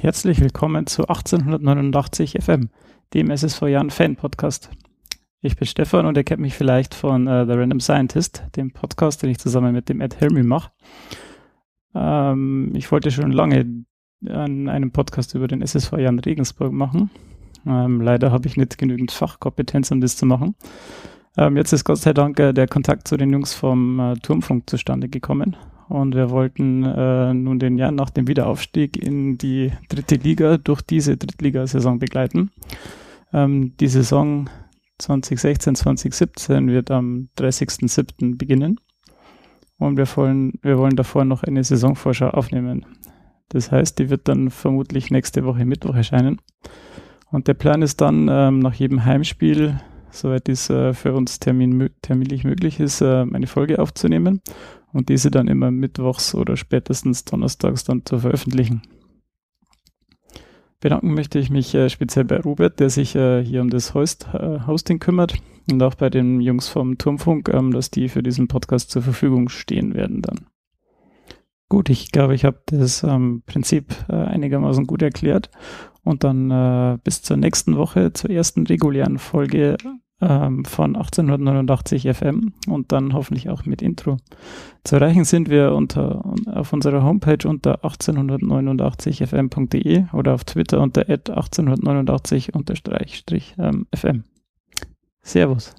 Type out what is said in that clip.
Herzlich willkommen zu 1889 FM, dem SSV Jahren Fan Podcast. Ich bin Stefan und ihr kennt mich vielleicht von uh, The Random Scientist, dem Podcast, den ich zusammen mit dem Ed Helmy mache. Ähm, ich wollte schon lange an einem Podcast über den SSV Jan Regensburg machen. Ähm, leider habe ich nicht genügend Fachkompetenz, um das zu machen. Ähm, jetzt ist Gott sei Dank äh, der Kontakt zu den Jungs vom äh, Turmfunk zustande gekommen und wir wollten äh, nun den Jahr nach dem Wiederaufstieg in die dritte Liga durch diese Drittligasaison begleiten. Ähm, die Saison 2016, 2017 wird am 30.07. beginnen und wir wollen, wir wollen davor noch eine Saisonvorschau aufnehmen. Das heißt, die wird dann vermutlich nächste Woche Mittwoch erscheinen. Und der Plan ist dann, ähm, nach jedem Heimspiel, soweit es äh, für uns termin, terminlich möglich ist, äh, eine Folge aufzunehmen und diese dann immer mittwochs oder spätestens donnerstags dann zu veröffentlichen. Bedanken möchte ich mich äh, speziell bei Robert, der sich äh, hier um das Host, äh, Hosting kümmert und auch bei den Jungs vom Turmfunk, ähm, dass die für diesen Podcast zur Verfügung stehen werden dann. Gut, ich glaube, ich habe das ähm, Prinzip äh, einigermaßen gut erklärt und dann äh, bis zur nächsten Woche, zur ersten regulären Folge ähm, von 1889 FM und dann hoffentlich auch mit Intro. Zu erreichen sind wir unter, auf unserer Homepage unter 1889fm.de oder auf Twitter unter 1889-fm. Servus.